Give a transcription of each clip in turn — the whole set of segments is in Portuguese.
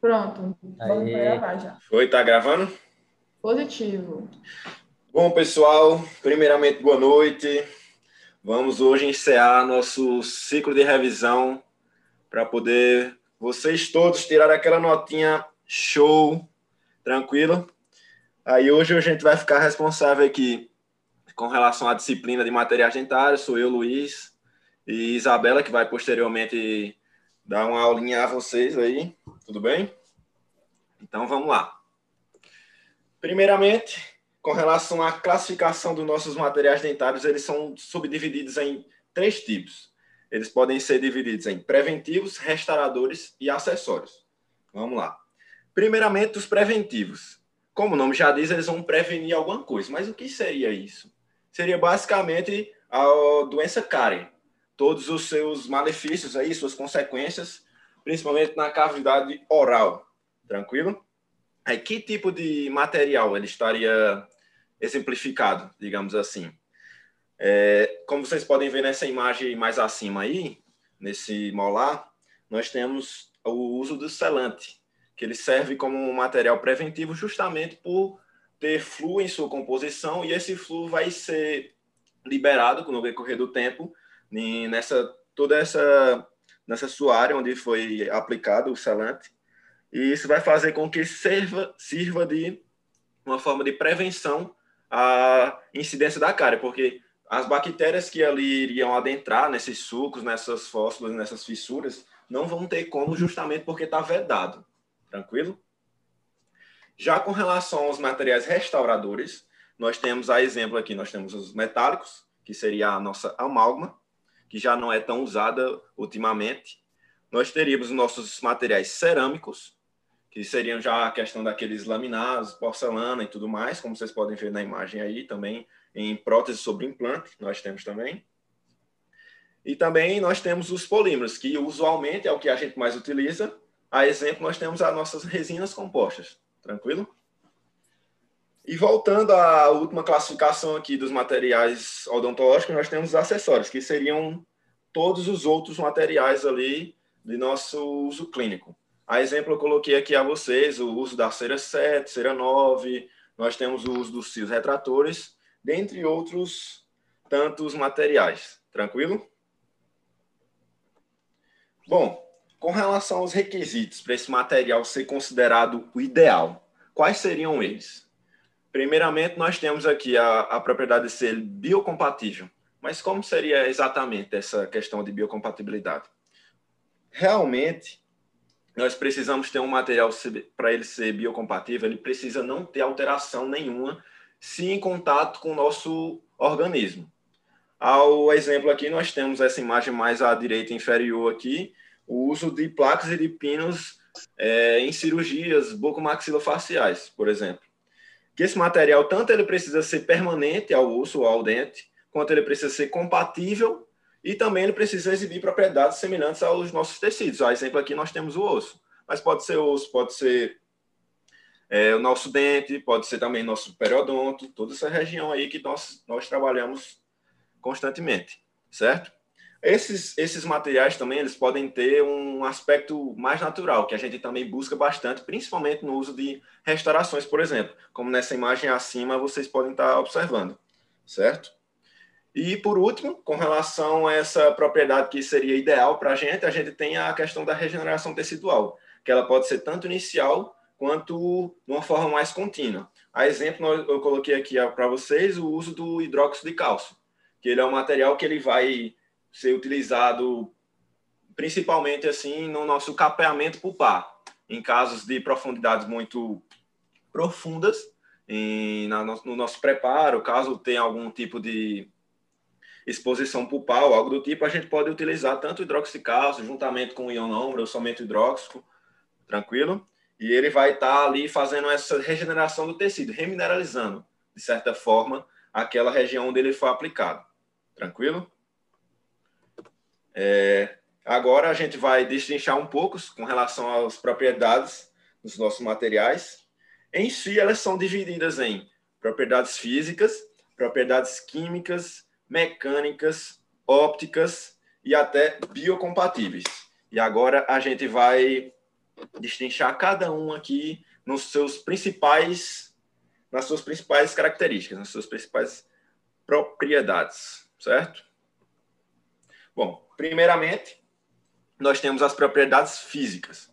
Pronto, vamos Aê. gravar já. Foi, tá gravando? Positivo. Bom, pessoal, primeiramente, boa noite. Vamos hoje encerrar nosso ciclo de revisão para poder vocês todos tirar aquela notinha show, tranquilo? Aí hoje a gente vai ficar responsável aqui com relação à disciplina de materiais dentários, sou eu, Luiz, e Isabela, que vai posteriormente dar uma aulinha a vocês aí, tudo bem? Então vamos lá. Primeiramente, com relação à classificação dos nossos materiais dentários, eles são subdivididos em três tipos. Eles podem ser divididos em preventivos, restauradores e acessórios. Vamos lá. Primeiramente, os preventivos. Como o nome já diz, eles vão prevenir alguma coisa. Mas o que seria isso? Seria basicamente a doença cárie. Todos os seus malefícios aí, suas consequências, principalmente na cavidade oral. Tranquilo? Aí, que tipo de material ele estaria exemplificado, digamos assim? É, como vocês podem ver nessa imagem mais acima aí, nesse molar, nós temos o uso do selante, que ele serve como um material preventivo justamente por ter fluo em sua composição e esse fluo vai ser liberado no decorrer do tempo nessa toda essa nessa sua área onde foi aplicado o selante e isso vai fazer com que sirva sirva de uma forma de prevenção à incidência da cárie, porque as bactérias que ali iriam adentrar nesses sucos, nessas fósforas, nessas fissuras, não vão ter como justamente porque está vedado. Tranquilo? Já com relação aos materiais restauradores, nós temos a exemplo aqui, nós temos os metálicos, que seria a nossa amálgama, que já não é tão usada ultimamente. Nós teríamos os nossos materiais cerâmicos, que seriam já a questão daqueles laminados, porcelana e tudo mais, como vocês podem ver na imagem aí, também em prótese sobre implante, nós temos também. E também nós temos os polímeros, que usualmente é o que a gente mais utiliza. A exemplo, nós temos as nossas resinas compostas. Tranquilo? E voltando à última classificação aqui dos materiais odontológicos, nós temos os acessórios, que seriam todos os outros materiais ali de nosso uso clínico. A exemplo, eu coloquei aqui a vocês o uso da cera 7, cera 9, nós temos o uso dos fios retratores, dentre outros tantos materiais. Tranquilo? Bom, com relação aos requisitos para esse material ser considerado o ideal, quais seriam eles? Primeiramente, nós temos aqui a, a propriedade de ser biocompatível. Mas como seria exatamente essa questão de biocompatibilidade? Realmente, nós precisamos ter um material para ele ser biocompatível, ele precisa não ter alteração nenhuma se em contato com o nosso organismo. Ao exemplo aqui, nós temos essa imagem mais à direita inferior aqui, o uso de placas e de pinos é, em cirurgias bucomaxilofaciais, por exemplo. Que esse material, tanto ele precisa ser permanente ao osso ou ao dente, quanto ele precisa ser compatível e também ele precisa exibir propriedades semelhantes aos nossos tecidos. A exemplo aqui nós temos o osso, mas pode ser osso, pode ser é, o nosso dente, pode ser também nosso periodonto, toda essa região aí que nós, nós trabalhamos constantemente, certo? Esses, esses materiais também eles podem ter um aspecto mais natural, que a gente também busca bastante, principalmente no uso de restaurações, por exemplo, como nessa imagem acima vocês podem estar observando, certo? E por último, com relação a essa propriedade que seria ideal para a gente, a gente tem a questão da regeneração tecidual, que ela pode ser tanto inicial quanto de uma forma mais contínua. A exemplo, eu coloquei aqui para vocês o uso do hidróxido de cálcio, que ele é um material que ele vai ser utilizado principalmente assim no nosso capeamento pulpar, em casos de profundidades muito profundas, em, no nosso preparo, caso tenha algum tipo de exposição pulpal, algo do tipo, a gente pode utilizar tanto hidróxido de cálcio juntamente com o ionômero ou somente o hidróxido, tranquilo? E ele vai estar tá ali fazendo essa regeneração do tecido, remineralizando, de certa forma, aquela região onde ele foi aplicado. Tranquilo? É, agora a gente vai destrinchar um pouco com relação às propriedades dos nossos materiais. Em si, elas são divididas em propriedades físicas, propriedades químicas, mecânicas, ópticas e até biocompatíveis. E agora a gente vai destrinchar cada um aqui nos seus principais, nas suas principais características, nas suas principais propriedades, certo? Bom, primeiramente, nós temos as propriedades físicas.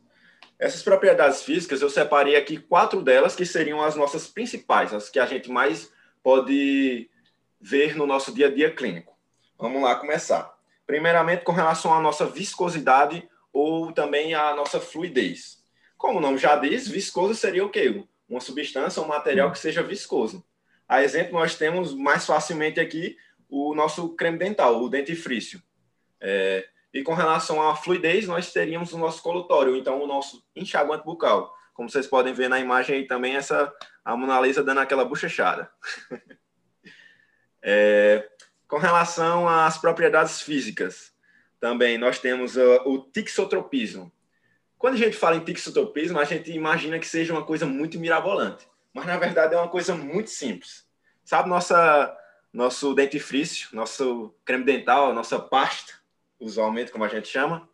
Essas propriedades físicas, eu separei aqui quatro delas que seriam as nossas principais, as que a gente mais pode ver no nosso dia a dia clínico. Vamos lá começar. Primeiramente, com relação à nossa viscosidade ou também à nossa fluidez. Como o nome já diz, viscoso seria o quê? Uma substância, um material que seja viscoso. A exemplo, nós temos mais facilmente aqui o nosso creme dental, o dentifrício. É, e com relação à fluidez, nós teríamos o nosso colutório, então o nosso enxaguante bucal. Como vocês podem ver na imagem aí também, essa a Mona Lisa dando aquela bochechada. é, com relação às propriedades físicas, também nós temos uh, o tixotropismo. Quando a gente fala em tixotropismo, a gente imagina que seja uma coisa muito mirabolante, mas na verdade é uma coisa muito simples. Sabe nossa nosso dentifrício, nosso creme dental, nossa pasta, usualmente como a gente chama?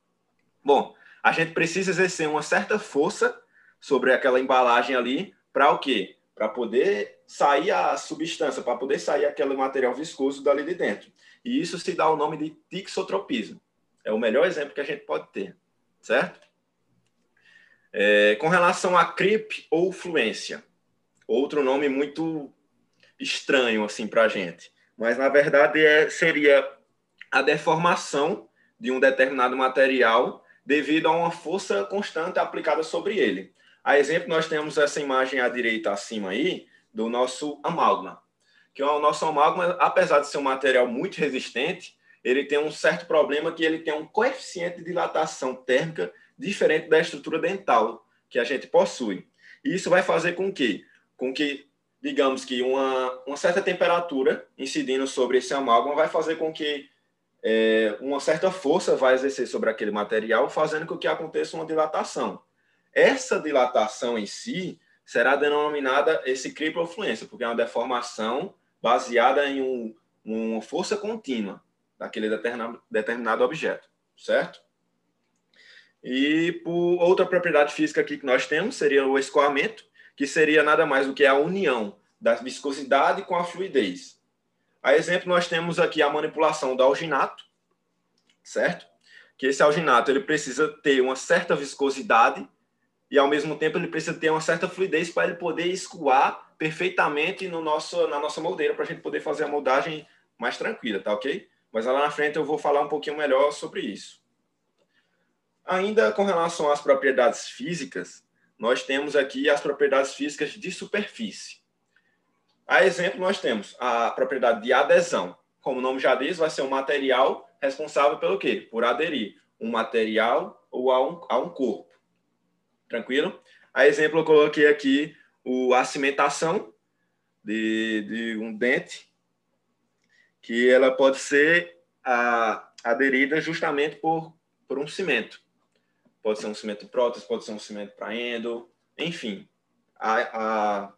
Bom, a gente precisa exercer uma certa força sobre aquela embalagem ali para o quê? Para poder sair a substância, para poder sair aquele material viscoso dali de dentro. E isso se dá o nome de tixotropismo. É o melhor exemplo que a gente pode ter, certo? É, com relação a creep ou fluência, outro nome muito estranho assim para a gente, mas na verdade é, seria a deformação de um determinado material devido a uma força constante aplicada sobre ele. A exemplo, nós temos essa imagem à direita acima aí do nosso amálgama, que o nosso amálgama, apesar de ser um material muito resistente, ele tem um certo problema que ele tem um coeficiente de dilatação térmica diferente da estrutura dental que a gente possui. E isso vai fazer com que, com que digamos que uma, uma certa temperatura incidindo sobre esse amálgama vai fazer com que é, uma certa força vai exercer sobre aquele material, fazendo com que aconteça uma dilatação. Essa dilatação em si será denominada esse criprofluência, porque é uma deformação baseada em um, uma força contínua daquele determinado, determinado objeto, certo? E por outra propriedade física aqui que nós temos seria o escoamento, que seria nada mais do que a união da viscosidade com a fluidez. A exemplo, nós temos aqui a manipulação do alginato, certo? Que esse alginato ele precisa ter uma certa viscosidade e, ao mesmo tempo, ele precisa ter uma certa fluidez para ele poder escoar perfeitamente no nosso, na nossa moldeira, para a gente poder fazer a moldagem mais tranquila, tá ok? Mas lá na frente eu vou falar um pouquinho melhor sobre isso. Ainda com relação às propriedades físicas, nós temos aqui as propriedades físicas de superfície. A exemplo, nós temos a propriedade de adesão. Como o nome já diz, vai ser um material responsável pelo quê? Por aderir um material ou a um, a um corpo. Tranquilo? A exemplo, eu coloquei aqui o, a cimentação de, de um dente que ela pode ser a, aderida justamente por, por um cimento. Pode ser um cimento prótese, pode ser um cimento para endo, enfim. A, a,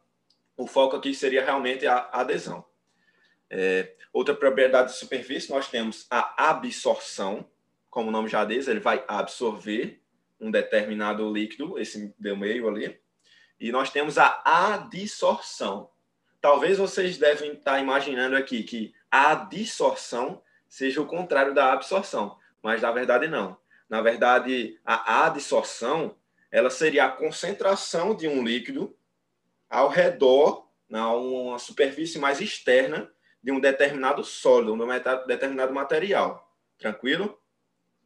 o foco aqui seria realmente a, adesão. É, outra propriedade de superfície, nós temos a absorção, como o nome já diz, ele vai absorver um determinado líquido, esse do meio ali. E nós temos a adsorção. Talvez vocês devem estar imaginando aqui que a dissorção seja o contrário da absorção, mas na verdade não. Na verdade, a adsorção ela seria a concentração de um líquido ao redor, na uma superfície mais externa de um determinado sólido, de um determinado material. Tranquilo?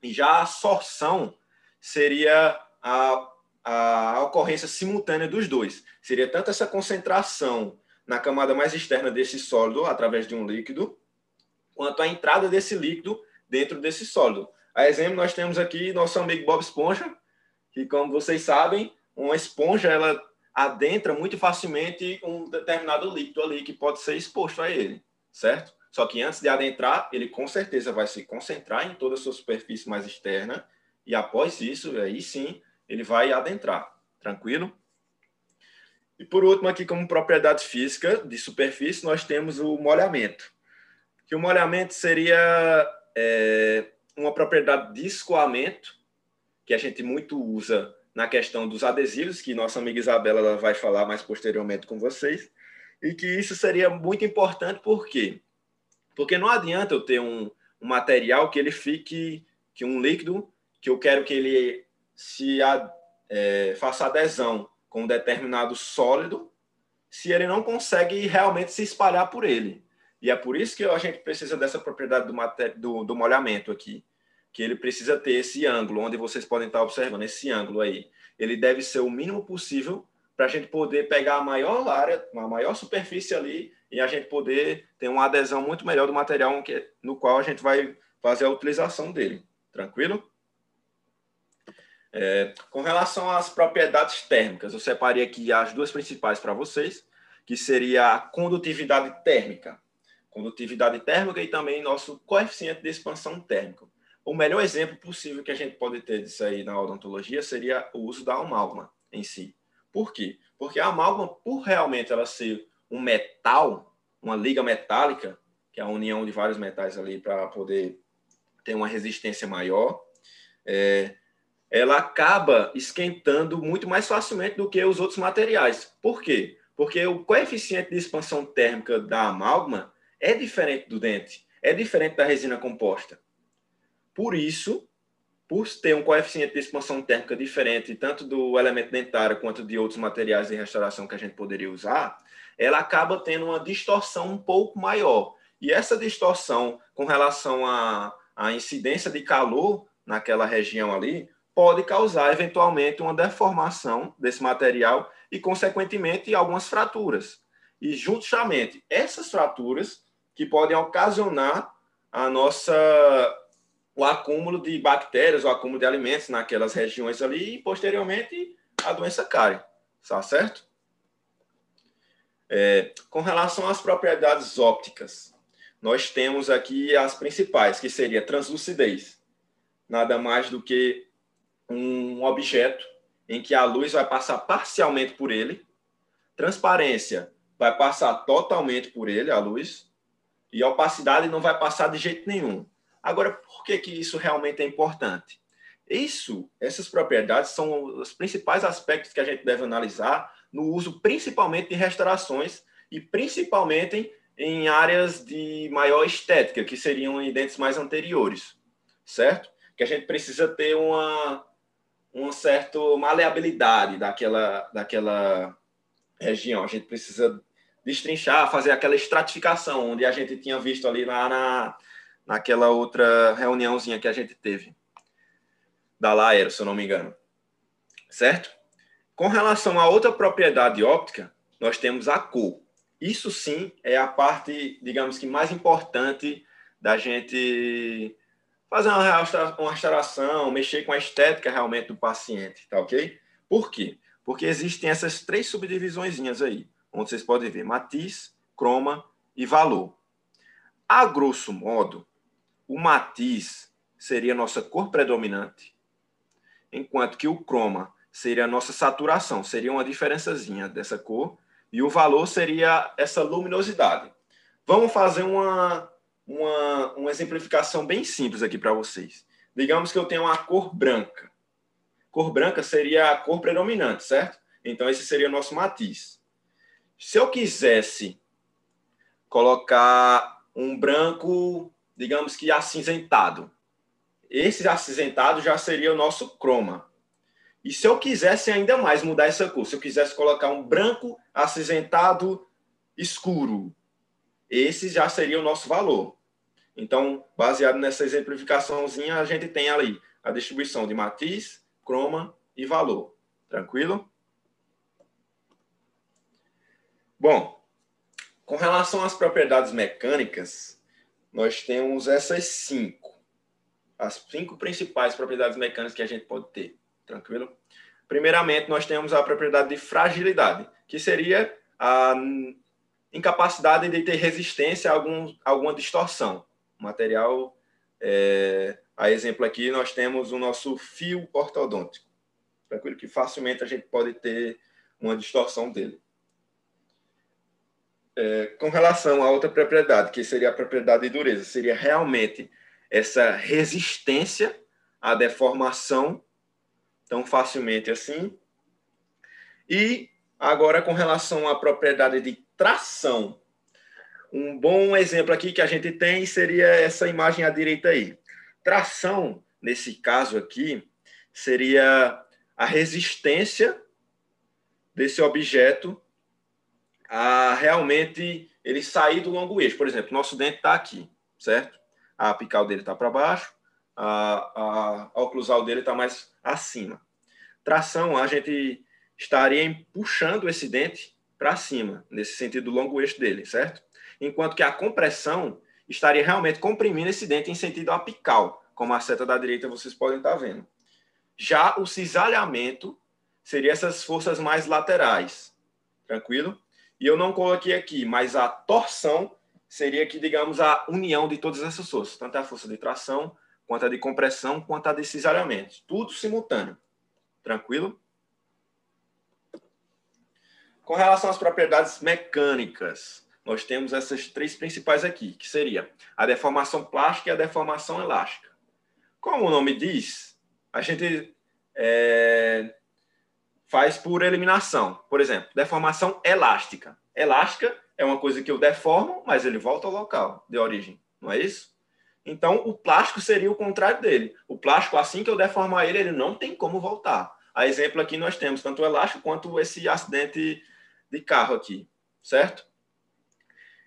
E já a absorção seria a, a ocorrência simultânea dos dois. Seria tanto essa concentração na camada mais externa desse sólido, através de um líquido, quanto a entrada desse líquido dentro desse sólido. A exemplo, nós temos aqui nosso amigo Bob Esponja, que, como vocês sabem, uma esponja ela adentra muito facilmente um determinado líquido ali que pode ser exposto a ele, certo? Só que antes de adentrar, ele com certeza vai se concentrar em toda a sua superfície mais externa e após isso, aí sim, ele vai adentrar, tranquilo? E por último, aqui como propriedade física de superfície, nós temos o molhamento que o molhamento seria é, uma propriedade de escoamento, que a gente muito usa na questão dos adesivos, que nossa amiga Isabela vai falar mais posteriormente com vocês, e que isso seria muito importante, por quê? Porque não adianta eu ter um, um material que ele fique, que um líquido, que eu quero que ele se é, faça adesão com um determinado sólido, se ele não consegue realmente se espalhar por ele. E é por isso que a gente precisa dessa propriedade do, do, do molhamento aqui, que ele precisa ter esse ângulo, onde vocês podem estar observando, esse ângulo aí. Ele deve ser o mínimo possível para a gente poder pegar a maior área, uma maior superfície ali e a gente poder ter uma adesão muito melhor do material no qual a gente vai fazer a utilização dele. Tranquilo? É, com relação às propriedades térmicas, eu separei aqui as duas principais para vocês, que seria a condutividade térmica. Condutividade térmica e também nosso coeficiente de expansão térmica. O melhor exemplo possível que a gente pode ter disso aí na odontologia seria o uso da amálgama em si. Por quê? Porque a amálgama, por realmente ela ser um metal, uma liga metálica, que é a união de vários metais ali para poder ter uma resistência maior, é, ela acaba esquentando muito mais facilmente do que os outros materiais. Por quê? Porque o coeficiente de expansão térmica da amálgama é diferente do dente, é diferente da resina composta. Por isso, por ter um coeficiente de expansão térmica diferente, tanto do elemento dentário quanto de outros materiais de restauração que a gente poderia usar, ela acaba tendo uma distorção um pouco maior. E essa distorção com relação à, à incidência de calor naquela região ali pode causar eventualmente uma deformação desse material e, consequentemente, algumas fraturas. E, justamente, essas fraturas que podem ocasionar a nossa o acúmulo de bactérias, o acúmulo de alimentos naquelas regiões ali e, posteriormente, a doença cárie. Tá certo? É, com relação às propriedades ópticas, nós temos aqui as principais, que seria translucidez. Nada mais do que um objeto em que a luz vai passar parcialmente por ele, transparência vai passar totalmente por ele, a luz, e a opacidade não vai passar de jeito nenhum. Agora, por que, que isso realmente é importante? Isso, essas propriedades são os principais aspectos que a gente deve analisar no uso principalmente de restaurações e principalmente em, em áreas de maior estética, que seriam em dentes mais anteriores, certo? Que a gente precisa ter uma, uma certa maleabilidade daquela, daquela região. A gente precisa destrinchar, fazer aquela estratificação, onde a gente tinha visto ali lá na, naquela outra reuniãozinha que a gente teve, da Laera, se eu não me engano. Certo? Com relação a outra propriedade óptica, nós temos a cor. Isso sim é a parte, digamos que mais importante da gente fazer uma restauração, mexer com a estética realmente do paciente, tá ok? Por quê? Porque existem essas três subdivisões aí, onde vocês podem ver matiz, croma e valor. A grosso modo, o matiz seria a nossa cor predominante, enquanto que o croma seria a nossa saturação, seria uma diferençazinha dessa cor, e o valor seria essa luminosidade. Vamos fazer uma, uma, uma exemplificação bem simples aqui para vocês. Digamos que eu tenho uma cor branca. Cor branca seria a cor predominante, certo? Então, esse seria o nosso matiz. Se eu quisesse colocar um branco, digamos que acinzentado, esse acinzentado já seria o nosso croma. E se eu quisesse ainda mais mudar essa cor, se eu quisesse colocar um branco acinzentado escuro, esse já seria o nosso valor. Então, baseado nessa exemplificaçãozinha, a gente tem ali a distribuição de matiz, croma e valor. Tranquilo? Bom, com relação às propriedades mecânicas, nós temos essas cinco. As cinco principais propriedades mecânicas que a gente pode ter. Tranquilo? Primeiramente, nós temos a propriedade de fragilidade, que seria a incapacidade de ter resistência a algum, alguma distorção material. É, a exemplo aqui, nós temos o nosso fio ortodôntico, tranquilo? Que facilmente a gente pode ter uma distorção dele. É, com relação a outra propriedade, que seria a propriedade de dureza, seria realmente essa resistência à deformação tão facilmente assim. E agora, com relação à propriedade de tração, um bom exemplo aqui que a gente tem seria essa imagem à direita aí. Tração, nesse caso aqui, seria a resistência desse objeto a realmente ele sair do longo eixo. Por exemplo, nosso dente está aqui, certo? A apical dele está para baixo, a, a, oclusal dele está mais acima. Tração, a gente estaria puxando esse dente para cima, nesse sentido do longo eixo dele, certo? Enquanto que a compressão estaria realmente comprimindo esse dente em sentido apical, como a seta da direita vocês podem estar tá vendo. Já o cisalhamento seria essas forças mais laterais, tranquilo? E eu não coloquei aqui, mas a torção seria que, digamos, a união de todas essas forças, tanto a força de tração quanto a de compressão, quanto a de cisalhamento. Tudo simultâneo. Tranquilo? Com relação às propriedades mecânicas, nós temos essas três principais aqui, que seria a deformação plástica e a deformação elástica. Como o nome diz, a gente é, faz por eliminação. Por exemplo, deformação elástica. Elástica é uma coisa que eu deformo, mas ele volta ao local de origem, não é isso? Então, o plástico seria o contrário dele. O plástico, assim que eu deformar ele, ele não tem como voltar. A exemplo aqui nós temos tanto o elástico quanto esse acidente de carro aqui, certo?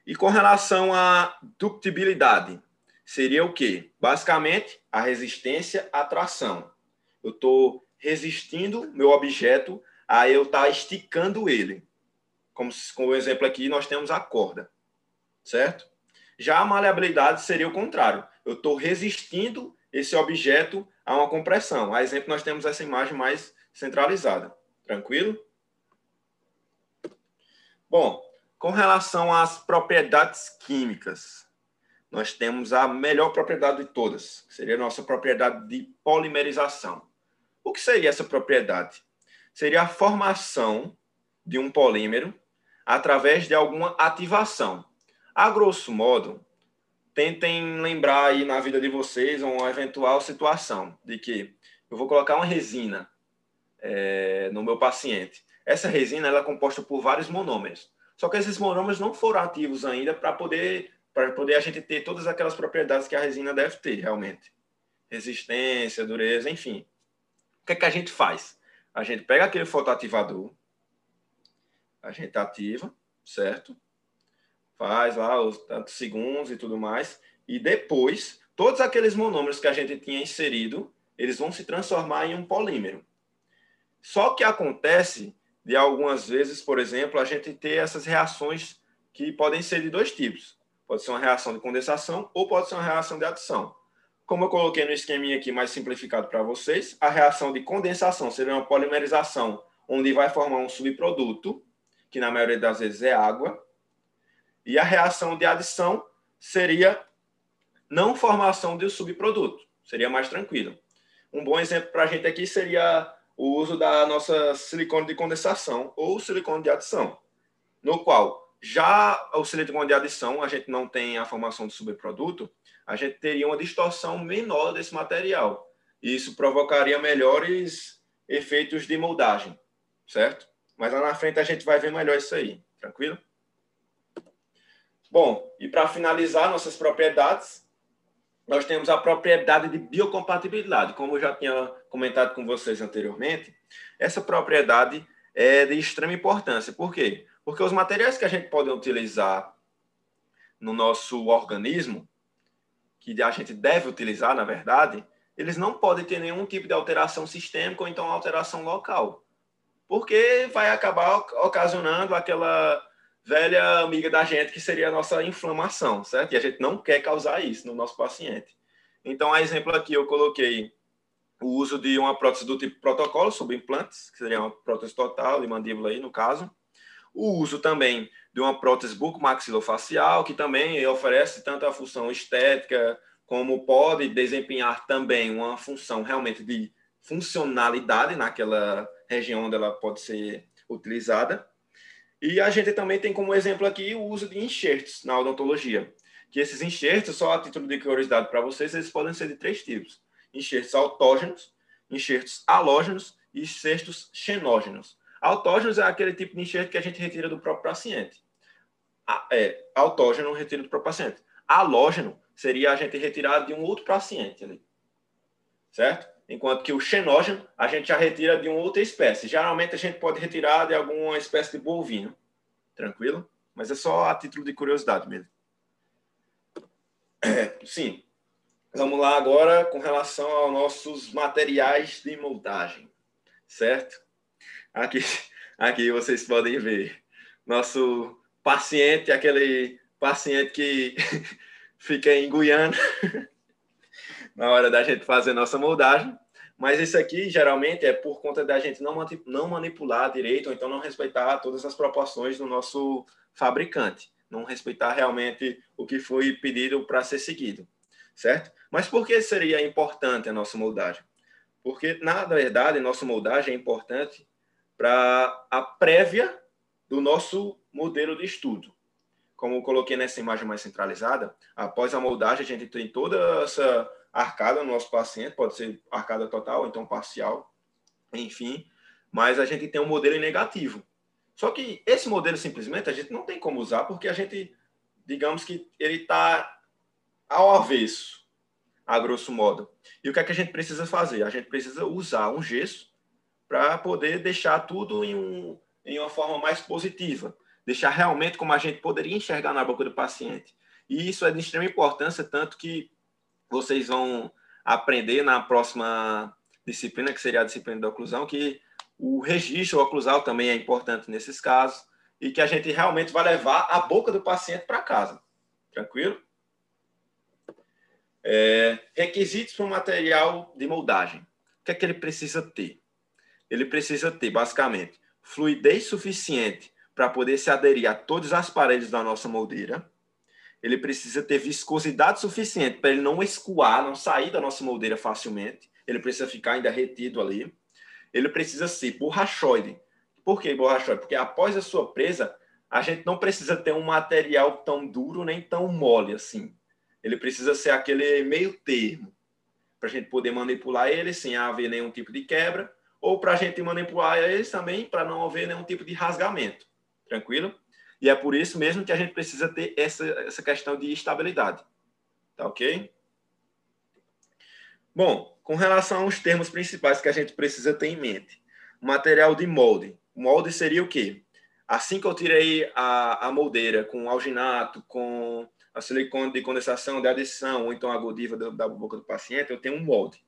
E com relação à ductibilidade, seria o quê? Basicamente, a resistência à tração. Eu estou resistindo meu objeto a eu estar tá esticando ele. Como, com o exemplo aqui, nós temos a corda, certo? Já a maleabilidade seria o contrário. Eu estou resistindo esse objeto a uma compressão. A exemplo, nós temos essa imagem mais centralizada. Tranquilo? Bom, com relação às propriedades químicas, nós temos a melhor propriedade de todas, que seria a nossa propriedade de polimerização. O que seria essa propriedade? Seria a formação de um polímero através de alguma ativação. A grosso modo, tentem lembrar aí na vida de vocês uma eventual situação de que eu vou colocar uma resina é, no meu paciente. Essa resina ela é composta por vários monômeros. Só que esses monômeros não foram ativos ainda para poder para poder a gente ter todas aquelas propriedades que a resina deve ter realmente. Resistência, dureza, enfim. O que é que a gente faz? A gente pega aquele fotoativador, a gente ativa, certo? Faz lá os tantos segundos e tudo mais, e depois todos aqueles monômeros que a gente tinha inserido, eles vão se transformar em um polímero. Só que acontece de algumas vezes, por exemplo, a gente ter essas reações que podem ser de dois tipos. Pode ser uma reação de condensação ou pode ser uma reação de adição. Como eu coloquei no esqueminha aqui mais simplificado para vocês, a reação de condensação seria uma polimerização, onde vai formar um subproduto, que na maioria das vezes é água, e a reação de adição seria não formação de um subproduto, seria mais tranquilo. Um bom exemplo para a gente aqui seria o uso da nossa silicone de condensação ou silicone de adição, no qual já o silicone de adição a gente não tem a formação de subproduto, a gente teria uma distorção menor desse material. Isso provocaria melhores efeitos de moldagem, certo? Mas lá na frente a gente vai ver melhor isso aí, tranquilo? Bom, e para finalizar nossas propriedades, nós temos a propriedade de biocompatibilidade. Como eu já tinha comentado com vocês anteriormente, essa propriedade é de extrema importância. Por quê? Porque os materiais que a gente pode utilizar no nosso organismo, que a gente deve utilizar, na verdade, eles não podem ter nenhum tipo de alteração sistêmica ou então alteração local. Porque vai acabar ocasionando aquela velha amiga da gente que seria a nossa inflamação, certo? E a gente não quer causar isso no nosso paciente. Então, a exemplo aqui, eu coloquei o uso de uma prótese do tipo protocolo sobre implantes, que seria uma prótese total de mandíbula aí, no caso. O uso também de uma prótese bucomaxilofacial, que também oferece tanto a função estética, como pode desempenhar também uma função realmente de funcionalidade naquela região onde ela pode ser utilizada. E a gente também tem como exemplo aqui o uso de enxertos na odontologia, que esses enxertos, só a título de curiosidade para vocês, eles podem ser de três tipos: enxertos autógenos, enxertos halógenos e enxertos xenógenos. Autógenos é aquele tipo de enxerto que a gente retira do próprio paciente. É, autógeno retira do próprio paciente. Halógeno seria a gente retirar de um outro paciente ali. Certo? Enquanto que o xenógeno a gente já retira de uma outra espécie. Geralmente a gente pode retirar de alguma espécie de bovino. Tranquilo? Mas é só a título de curiosidade mesmo. É, sim. Vamos lá agora com relação aos nossos materiais de moldagem. Certo? Aqui, aqui vocês podem ver nosso paciente, aquele paciente que fica em Guiana na hora da gente fazer nossa moldagem. Mas isso aqui geralmente é por conta da gente não, não manipular direito, ou então não respeitar todas as proporções do nosso fabricante, não respeitar realmente o que foi pedido para ser seguido, certo? Mas por que seria importante a nossa moldagem? Porque, na verdade, nossa moldagem é importante para a prévia do nosso modelo de estudo. Como eu coloquei nessa imagem mais centralizada, após a moldagem, a gente tem toda essa arcada no nosso paciente, pode ser arcada total, então parcial, enfim, mas a gente tem um modelo negativo. Só que esse modelo simplesmente a gente não tem como usar porque a gente, digamos que ele está ao avesso, a grosso modo. E o que é que a gente precisa fazer? A gente precisa usar um gesso para poder deixar tudo em, um, em uma forma mais positiva, deixar realmente como a gente poderia enxergar na boca do paciente. E isso é de extrema importância, tanto que vocês vão aprender na próxima disciplina, que seria a disciplina da oclusão, que o registro oclusal também é importante nesses casos e que a gente realmente vai levar a boca do paciente para casa. Tranquilo? É, requisitos para o material de moldagem. O que é que ele precisa ter? ele precisa ter, basicamente, fluidez suficiente para poder se aderir a todas as paredes da nossa moldeira. Ele precisa ter viscosidade suficiente para ele não escoar, não sair da nossa moldeira facilmente. Ele precisa ficar ainda retido ali. Ele precisa ser borrachoide. Por que borrachoide? Porque após a sua presa, a gente não precisa ter um material tão duro nem tão mole assim. Ele precisa ser aquele meio termo para a gente poder manipular ele sem haver nenhum tipo de quebra ou para a gente manipular eles também para não haver nenhum tipo de rasgamento. Tranquilo? E é por isso mesmo que a gente precisa ter essa, essa questão de estabilidade. Tá ok? Bom, com relação aos termos principais que a gente precisa ter em mente. Material de molde. Molde seria o quê? Assim que eu tirei a, a moldeira com alginato, com a silicone de condensação, de adição, ou então a godiva da, boca do paciente, eu tenho um molde.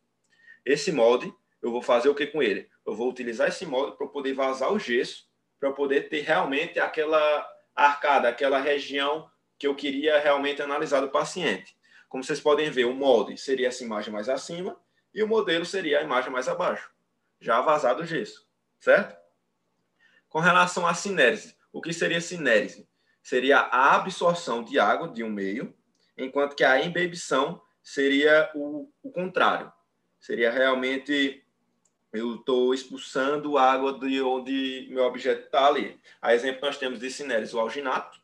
Esse molde eu vou fazer o que com ele? Eu vou utilizar esse molde para poder vazar o gesso, para poder ter realmente aquela arcada, aquela região que eu queria realmente analisar do paciente. Como vocês podem ver, o molde seria essa imagem mais acima e o modelo seria a imagem mais abaixo, já vazado o gesso, certo? Com relação à sinérese, o que seria sinérese? Seria a absorção de água de um meio, enquanto que a embebição seria o, o contrário. Seria realmente eu estou expulsando água de onde meu objeto está ali. A exemplo, nós temos de cinéris o alginato,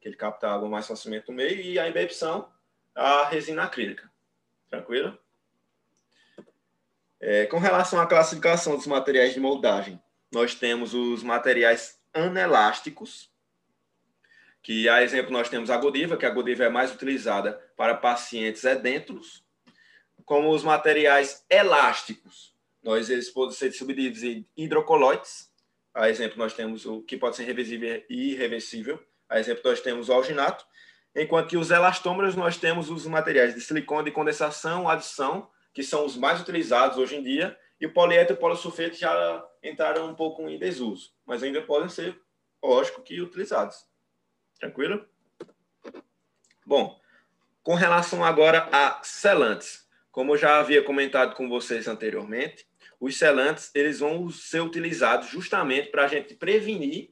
que ele capta água mais facilmente no meio, e a embebção, a resina acrílica. Tranquilo? É, com relação à classificação dos materiais de moldagem, nós temos os materiais anelásticos, que, a exemplo, nós temos a Godiva, que a Godiva é mais utilizada para pacientes edêntulos, como os materiais elásticos, nós eles podem ser subdivididos em hidrocoloides. A exemplo, nós temos o que pode ser revisível e irreversível. A exemplo, nós temos o alginato. Enquanto que os elastômeros, nós temos os materiais de silicone de condensação, adição, que são os mais utilizados hoje em dia. E o poliéter e o polisulfeto já entraram um pouco em desuso, mas ainda podem ser, lógico, que utilizados. Tranquilo? Bom, com relação agora a selantes. Como eu já havia comentado com vocês anteriormente, os selantes eles vão ser utilizados justamente para a gente prevenir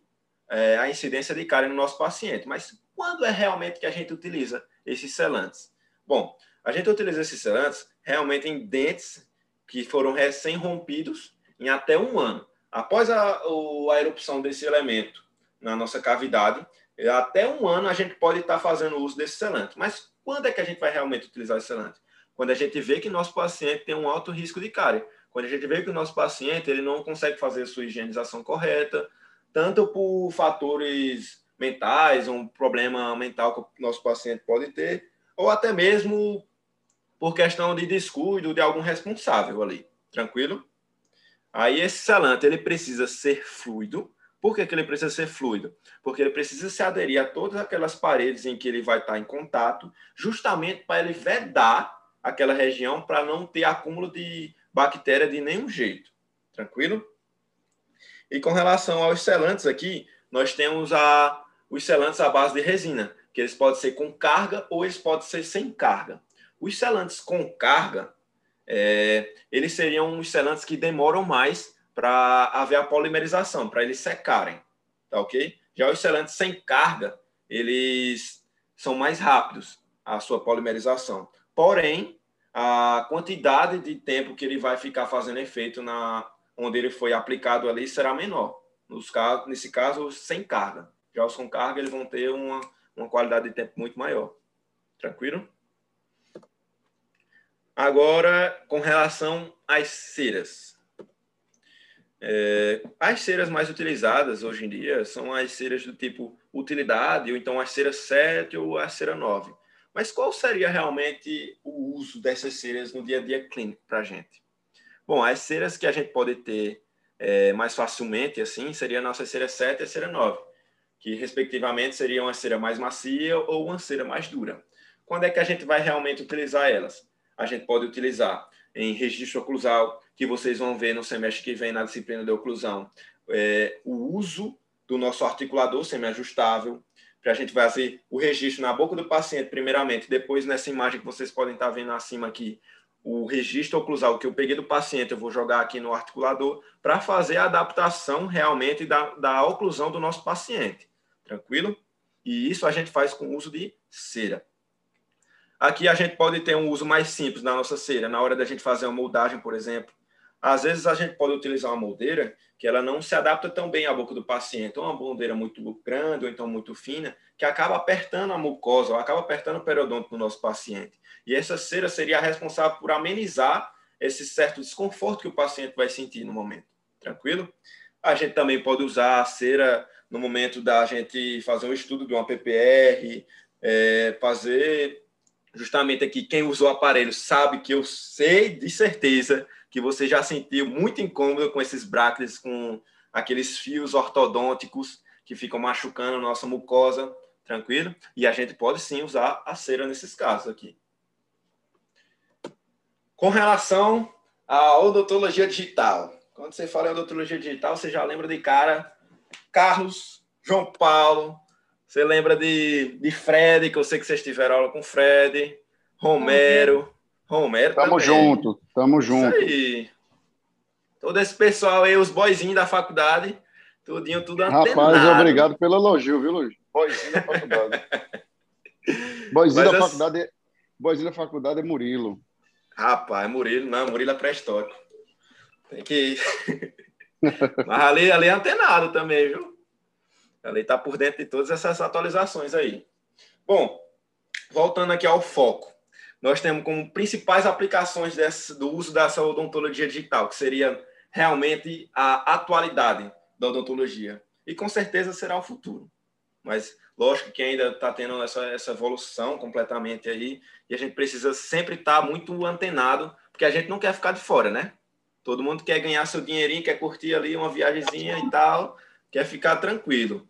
é, a incidência de cárie no nosso paciente. Mas quando é realmente que a gente utiliza esses selantes? Bom, a gente utiliza esses selantes realmente em dentes que foram recém-rompidos em até um ano. Após a, a erupção desse elemento na nossa cavidade, até um ano a gente pode estar fazendo uso desse selante. Mas quando é que a gente vai realmente utilizar esse selante? Quando a gente vê que nosso paciente tem um alto risco de cárie Quando a gente vê que o nosso paciente ele não consegue fazer a sua higienização correta, tanto por fatores mentais, um problema mental que o nosso paciente pode ter, ou até mesmo por questão de descuido de algum responsável ali. Tranquilo? Aí esse selante ele precisa ser fluido. Por que, que ele precisa ser fluido? Porque ele precisa se aderir a todas aquelas paredes em que ele vai estar em contato, justamente para ele vedar aquela região para não ter acúmulo de bactéria de nenhum jeito. Tranquilo? E com relação aos selantes aqui, nós temos a, os selantes à base de resina, que eles podem ser com carga ou eles podem ser sem carga. Os selantes com carga, é, eles seriam os selantes que demoram mais para haver a polimerização, para eles secarem, tá ok? Já os selantes sem carga, eles são mais rápidos a sua polimerização. Porém, a quantidade de tempo que ele vai ficar fazendo efeito na onde ele foi aplicado ali será menor. Nos casos, nesse caso, sem carga. Já os com carga, eles vão ter uma, uma qualidade de tempo muito maior. Tranquilo? Agora, com relação às ceras. É, as ceras mais utilizadas hoje em dia são as ceras do tipo utilidade, ou então as ceras 7 ou a cera 9. Mas qual seria realmente o uso dessas ceras no dia a dia clínico para a gente? Bom, as ceras que a gente pode ter é, mais facilmente, assim, seria a nossa cera 7 e a cera 9, que respectivamente seriam uma cera mais macia ou uma cera mais dura. Quando é que a gente vai realmente utilizar elas? a gente pode utilizar em registro oclusal, que vocês vão ver no semestre que vem na disciplina de oclusão, é, o uso do nosso articulador semi-ajustável, para a gente fazer o registro na boca do paciente, primeiramente, depois nessa imagem que vocês podem estar vendo acima aqui, o registro oclusal que eu peguei do paciente, eu vou jogar aqui no articulador, para fazer a adaptação realmente da, da oclusão do nosso paciente. Tranquilo? E isso a gente faz com o uso de cera. Aqui a gente pode ter um uso mais simples na nossa cera, na hora da gente fazer uma moldagem, por exemplo. Às vezes a gente pode utilizar uma moldeira que ela não se adapta tão bem à boca do paciente, ou uma moldeira muito grande ou então muito fina, que acaba apertando a mucosa, ou acaba apertando o periodonto do nosso paciente. E essa cera seria responsável por amenizar esse certo desconforto que o paciente vai sentir no momento. Tranquilo? A gente também pode usar a cera no momento da gente fazer um estudo de uma PPR, é, fazer justamente aqui, quem usou o aparelho sabe que eu sei de certeza que você já sentiu muito incômodo com esses brackets, com aqueles fios ortodônticos que ficam machucando a nossa mucosa, tranquilo? E a gente pode sim usar a cera nesses casos aqui. Com relação à odontologia digital. Quando você fala em odontologia digital, você já lembra de cara Carlos, João Paulo, você lembra de, de Fred, que eu sei que vocês tiveram aula com Fred, Romero. Romero Tamo também. junto, tamo junto. Isso aí. Todo esse pessoal aí, os boizinhos da faculdade, tudinho, tudo Rapaz, antenado. obrigado pelo elogio, viu, Luiz? Boizinho da faculdade. boizinho da faculdade, é, boizinho da faculdade é Murilo. Rapaz, Murilo, não, Murilo é pré-histórico. Tem que. Mas ali, ali é antenado também, viu? Ela está por dentro de todas essas atualizações aí. Bom, voltando aqui ao foco. Nós temos como principais aplicações desse, do uso dessa odontologia digital, que seria realmente a atualidade da odontologia. E com certeza será o futuro. Mas lógico que ainda está tendo essa, essa evolução completamente aí, e a gente precisa sempre estar tá muito antenado, porque a gente não quer ficar de fora, né? Todo mundo quer ganhar seu dinheirinho, quer curtir ali uma viagemzinha e tal, quer ficar tranquilo.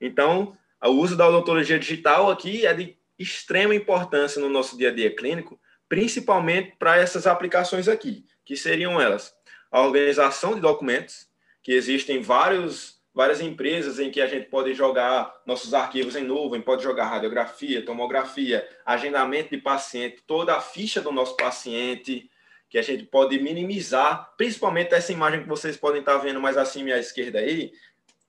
Então, o uso da odontologia digital aqui é de extrema importância no nosso dia a dia clínico, principalmente para essas aplicações aqui, que seriam elas a organização de documentos, que existem vários, várias empresas em que a gente pode jogar nossos arquivos em nuvem, pode jogar radiografia, tomografia, agendamento de paciente, toda a ficha do nosso paciente, que a gente pode minimizar, principalmente essa imagem que vocês podem estar vendo mais acima à esquerda aí,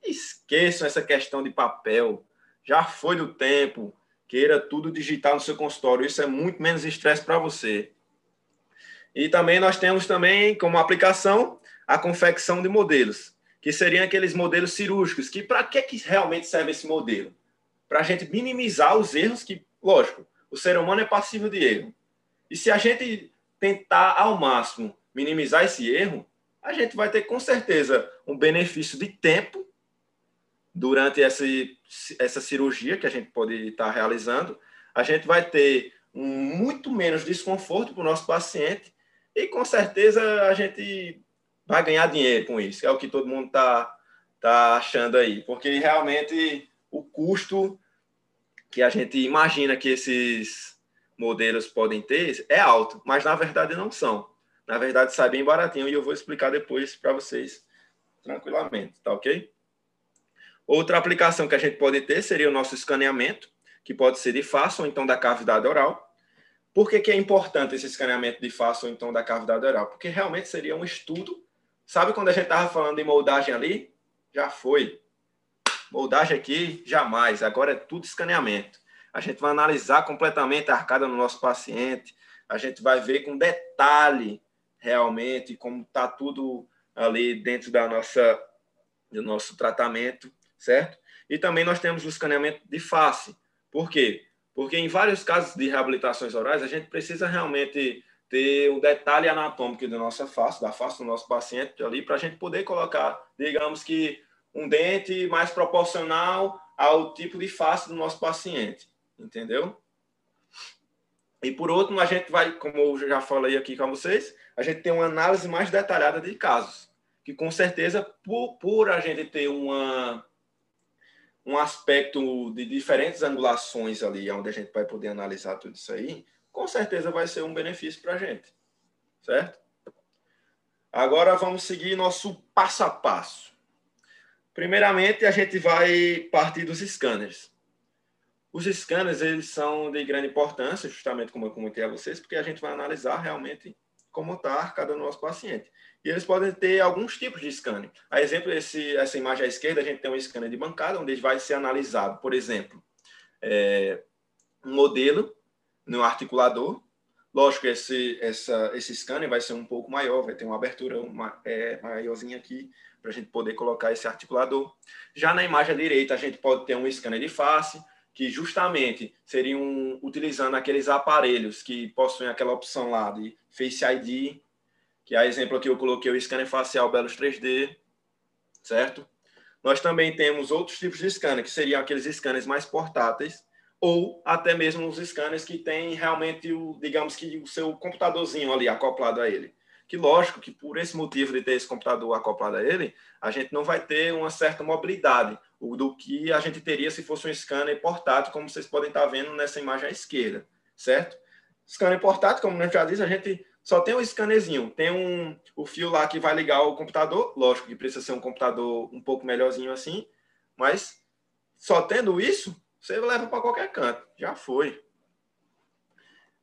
Esqueçam essa questão de papel. Já foi do tempo. Queira tudo digital no seu consultório. Isso é muito menos estresse para você. E também nós temos também como aplicação a confecção de modelos, que seriam aqueles modelos cirúrgicos. Que para que, que realmente serve esse modelo? Para a gente minimizar os erros que, lógico, o ser humano é passível de erro. E se a gente tentar ao máximo minimizar esse erro, a gente vai ter com certeza um benefício de tempo durante essa, essa cirurgia que a gente pode estar realizando. A gente vai ter um, muito menos desconforto para o nosso paciente e com certeza a gente vai ganhar dinheiro com isso, é o que todo mundo está tá achando aí, porque realmente o custo que a gente imagina que esses modelos podem ter é alto, mas na verdade não são. Na verdade sai bem baratinho e eu vou explicar depois para vocês tranquilamente, tá ok? Outra aplicação que a gente pode ter seria o nosso escaneamento, que pode ser de face ou então da cavidade oral. Por que, que é importante esse escaneamento de face ou então da cavidade oral? Porque realmente seria um estudo. Sabe quando a gente estava falando de moldagem ali? Já foi. Moldagem aqui, jamais. Agora é tudo escaneamento. A gente vai analisar completamente a arcada no nosso paciente. A gente vai ver com detalhe realmente como está tudo ali dentro da nossa, do nosso tratamento, certo? E também nós temos o escaneamento de face. Por quê? Porque em vários casos de reabilitações orais, a gente precisa realmente ter um detalhe anatômico da nossa face, da face do nosso paciente ali, para a gente poder colocar, digamos que, um dente mais proporcional ao tipo de face do nosso paciente, entendeu? E por último, a gente vai, como eu já falei aqui com vocês, a gente tem uma análise mais detalhada de casos, que com certeza, por, por a gente ter uma um aspecto de diferentes angulações ali, onde a gente vai poder analisar tudo isso aí, com certeza vai ser um benefício para a gente, certo? Agora vamos seguir nosso passo a passo. Primeiramente, a gente vai partir dos scanners. Os scanners, eles são de grande importância, justamente como eu comentei a vocês, porque a gente vai analisar realmente como está a arcada do nosso paciente. E eles podem ter alguns tipos de scanner. A exemplo, esse, essa imagem à esquerda, a gente tem um scanner de bancada, onde vai ser analisado, por exemplo, é, um modelo no articulador. Lógico esse, essa, esse scanner vai ser um pouco maior, vai ter uma abertura uma, é, maiorzinha aqui, para a gente poder colocar esse articulador. Já na imagem à direita, a gente pode ter um scanner de face, que justamente seriam utilizando aqueles aparelhos que possuem aquela opção lá de Face ID, que é exemplo aqui eu coloquei o scanner facial Belos 3D, certo? Nós também temos outros tipos de scanner, que seriam aqueles scanners mais portáteis, ou até mesmo os scanners que têm realmente, o, digamos que o seu computadorzinho ali acoplado a ele. Que lógico que por esse motivo de ter esse computador acoplado a ele, a gente não vai ter uma certa mobilidade do que a gente teria se fosse um scanner portátil, como vocês podem estar vendo nessa imagem à esquerda, certo? Scanner portátil, como eu já disse, a gente só tem um scannerzinho, tem um, o fio lá que vai ligar o computador, lógico que precisa ser um computador um pouco melhorzinho assim, mas só tendo isso, você leva para qualquer canto, já foi.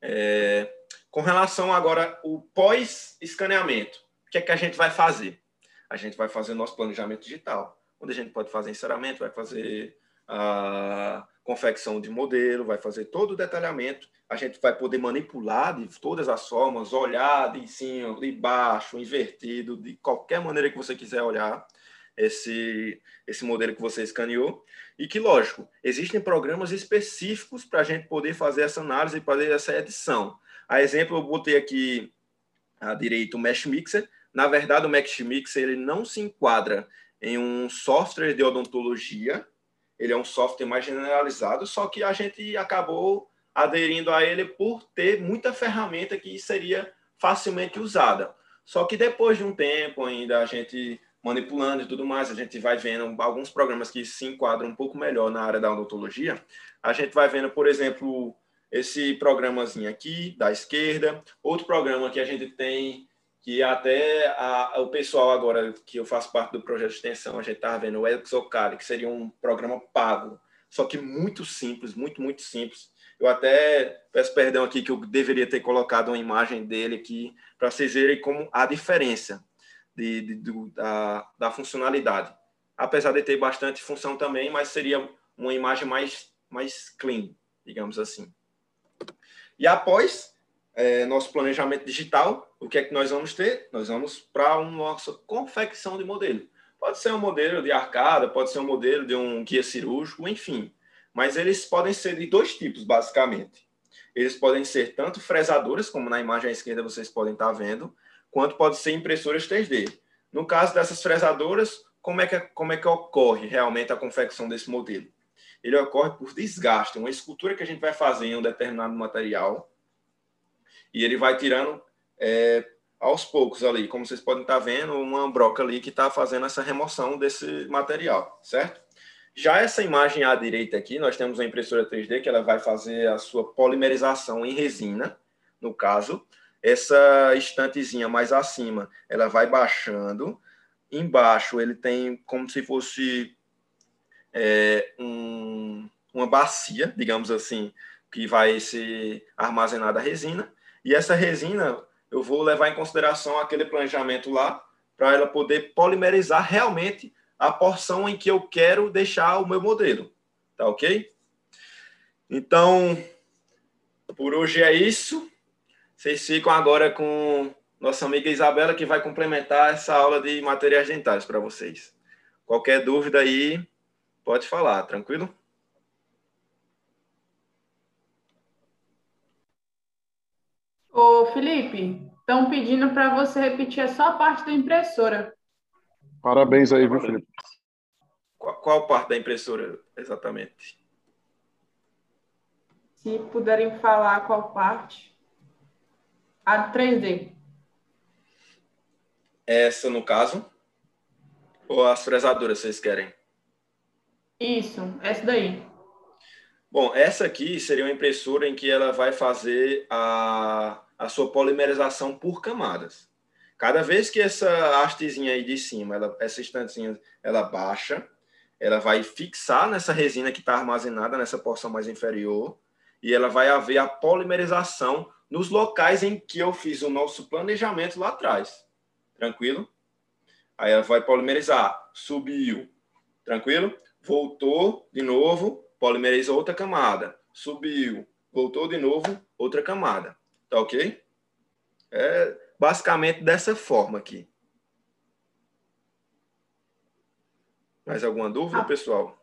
É, com relação agora ao pós-escaneamento, o que é que a gente vai fazer? A gente vai fazer o nosso planejamento digital, onde a gente pode fazer enceramento, vai fazer a confecção de modelo, vai fazer todo o detalhamento a gente vai poder manipular de todas as formas, olhar de cima, de baixo, invertido, de qualquer maneira que você quiser olhar esse, esse modelo que você escaneou. E que, lógico, existem programas específicos para a gente poder fazer essa análise e fazer essa edição. A exemplo, eu botei aqui à direita o Mesh Mixer. Na verdade, o Mesh Mixer ele não se enquadra em um software de odontologia, ele é um software mais generalizado, só que a gente acabou aderindo a ele por ter muita ferramenta que seria facilmente usada. Só que depois de um tempo ainda a gente manipulando e tudo mais, a gente vai vendo alguns programas que se enquadram um pouco melhor na área da odontologia. A gente vai vendo, por exemplo, esse programazinho aqui da esquerda, outro programa que a gente tem que até a, o pessoal agora que eu faço parte do projeto de extensão, a gente estava vendo o Exocad, que seria um programa pago, só que muito simples, muito, muito simples, eu até peço perdão aqui que eu deveria ter colocado uma imagem dele aqui para vocês verem como a diferença de, de, da, da funcionalidade. Apesar de ter bastante função também, mas seria uma imagem mais, mais clean, digamos assim. E após é, nosso planejamento digital, o que é que nós vamos ter? Nós vamos para uma nossa confecção de modelo. Pode ser um modelo de arcada, pode ser um modelo de um guia cirúrgico, enfim mas eles podem ser de dois tipos, basicamente. Eles podem ser tanto fresadores, como na imagem à esquerda vocês podem estar vendo, quanto pode ser impressoras 3D. No caso dessas fresadoras, como é que, como é que ocorre realmente a confecção desse modelo? Ele ocorre por desgaste, uma escultura que a gente vai fazer em um determinado material e ele vai tirando é, aos poucos ali, como vocês podem estar vendo, uma broca ali que está fazendo essa remoção desse material, certo? Já essa imagem à direita aqui, nós temos a impressora 3D que ela vai fazer a sua polimerização em resina, no caso. Essa estantezinha mais acima, ela vai baixando. Embaixo ele tem como se fosse é, um, uma bacia, digamos assim, que vai ser armazenada a resina. E essa resina, eu vou levar em consideração aquele planejamento lá, para ela poder polimerizar realmente a porção em que eu quero deixar o meu modelo. Tá ok? Então, por hoje é isso. Vocês ficam agora com nossa amiga Isabela, que vai complementar essa aula de materiais dentários para vocês. Qualquer dúvida aí, pode falar, tranquilo? Felipe, estão pedindo para você repetir só a parte da impressora. Parabéns aí, viu, Felipe? Qual, qual parte da impressora, exatamente? Se puderem falar qual parte. A 3D. Essa, no caso? Ou as fresadoras, vocês querem? Isso, essa daí. Bom, essa aqui seria uma impressora em que ela vai fazer a, a sua polimerização por camadas. Cada vez que essa hastezinha aí de cima, ela, essa estantezinha, ela baixa, ela vai fixar nessa resina que está armazenada nessa porção mais inferior e ela vai haver a polimerização nos locais em que eu fiz o nosso planejamento lá atrás. Tranquilo? Aí ela vai polimerizar, subiu, tranquilo? Voltou de novo, polimerizou outra camada, subiu, voltou de novo, outra camada. Tá ok? É, basicamente dessa forma aqui. Mais alguma dúvida, ah. pessoal?